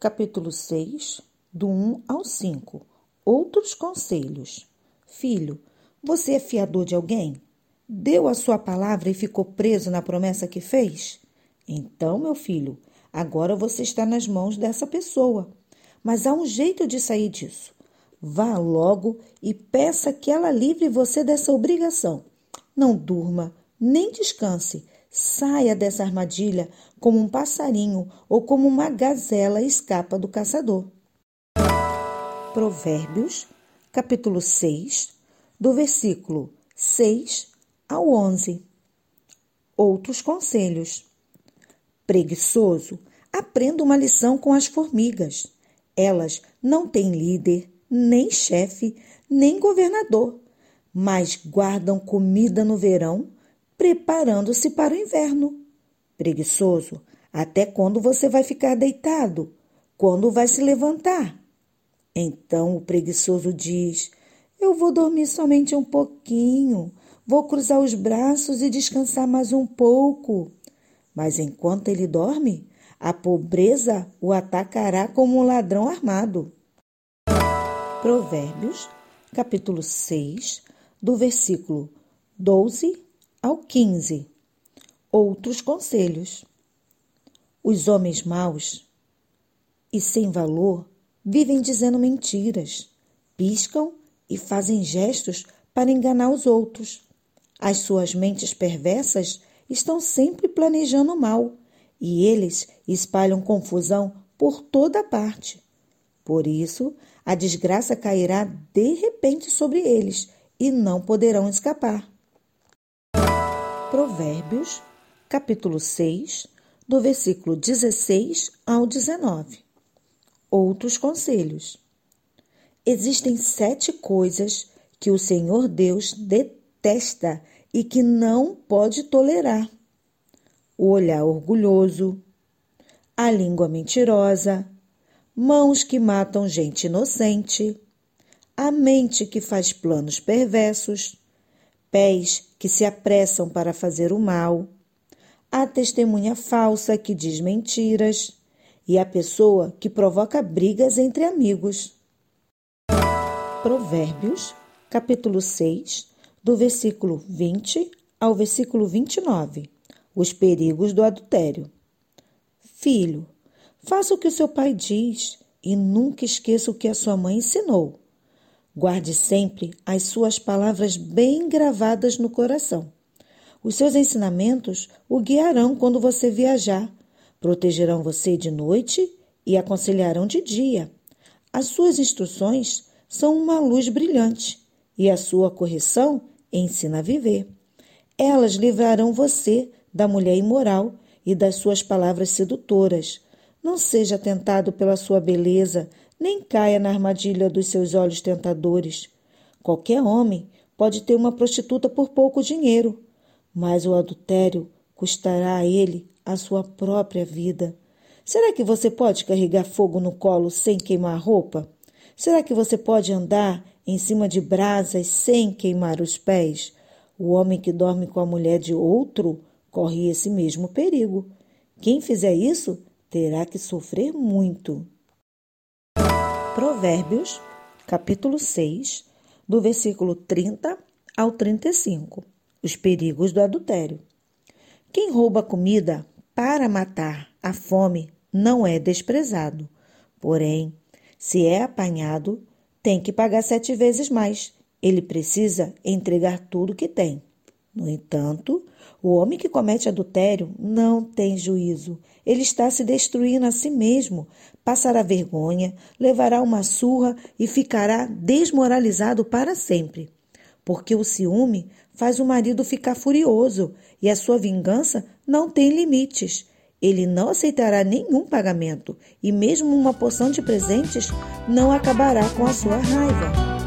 Capítulo 6, do 1 ao 5. Outros conselhos. Filho, você é fiador de alguém? Deu a sua palavra e ficou preso na promessa que fez? Então, meu filho, agora você está nas mãos dessa pessoa. Mas há um jeito de sair disso. Vá logo e peça que ela livre você dessa obrigação. Não durma, nem descanse. Saia dessa armadilha como um passarinho ou como uma gazela escapa do caçador. Provérbios, capítulo 6, do versículo 6 ao 11. Outros conselhos. Preguiçoso, aprenda uma lição com as formigas. Elas não têm líder, nem chefe, nem governador, mas guardam comida no verão, preparando-se para o inverno. Preguiçoso, até quando você vai ficar deitado? Quando vai se levantar? Então o preguiçoso diz: Eu vou dormir somente um pouquinho, vou cruzar os braços e descansar mais um pouco. Mas enquanto ele dorme, a pobreza o atacará como um ladrão armado. Provérbios, capítulo 6, do versículo 12 ao 15. Outros conselhos. Os homens maus e sem valor vivem dizendo mentiras, piscam e fazem gestos para enganar os outros. As suas mentes perversas estão sempre planejando mal e eles espalham confusão por toda parte. Por isso, a desgraça cairá de repente sobre eles e não poderão escapar. Provérbios, capítulo 6, do versículo 16 ao 19. Outros conselhos. Existem sete coisas que o Senhor Deus detesta e que não pode tolerar: o olhar orgulhoso, a língua mentirosa, mãos que matam gente inocente, a mente que faz planos perversos, pés que se apressam para fazer o mal, a testemunha falsa que diz mentiras e a pessoa que provoca brigas entre amigos. Provérbios, capítulo 6, do versículo 20 ao versículo 29. Os perigos do adultério. Filho, Faça o que o seu pai diz e nunca esqueça o que a sua mãe ensinou. Guarde sempre as suas palavras bem gravadas no coração. Os seus ensinamentos o guiarão quando você viajar, protegerão você de noite e aconselharão de dia. As suas instruções são uma luz brilhante e a sua correção ensina a viver. Elas livrarão você da mulher imoral e das suas palavras sedutoras não seja tentado pela sua beleza, nem caia na armadilha dos seus olhos tentadores. Qualquer homem pode ter uma prostituta por pouco dinheiro, mas o adultério custará a ele a sua própria vida. Será que você pode carregar fogo no colo sem queimar a roupa? Será que você pode andar em cima de brasas sem queimar os pés? O homem que dorme com a mulher de outro corre esse mesmo perigo. Quem fizer isso terá que sofrer muito. Provérbios, capítulo 6, do versículo 30 ao 35. Os perigos do adultério. Quem rouba comida para matar a fome não é desprezado. Porém, se é apanhado, tem que pagar sete vezes mais. Ele precisa entregar tudo que tem. No entanto, o homem que comete adultério não tem juízo. Ele está se destruindo a si mesmo. Passará vergonha, levará uma surra e ficará desmoralizado para sempre. Porque o ciúme faz o marido ficar furioso e a sua vingança não tem limites. Ele não aceitará nenhum pagamento e, mesmo uma porção de presentes, não acabará com a sua raiva.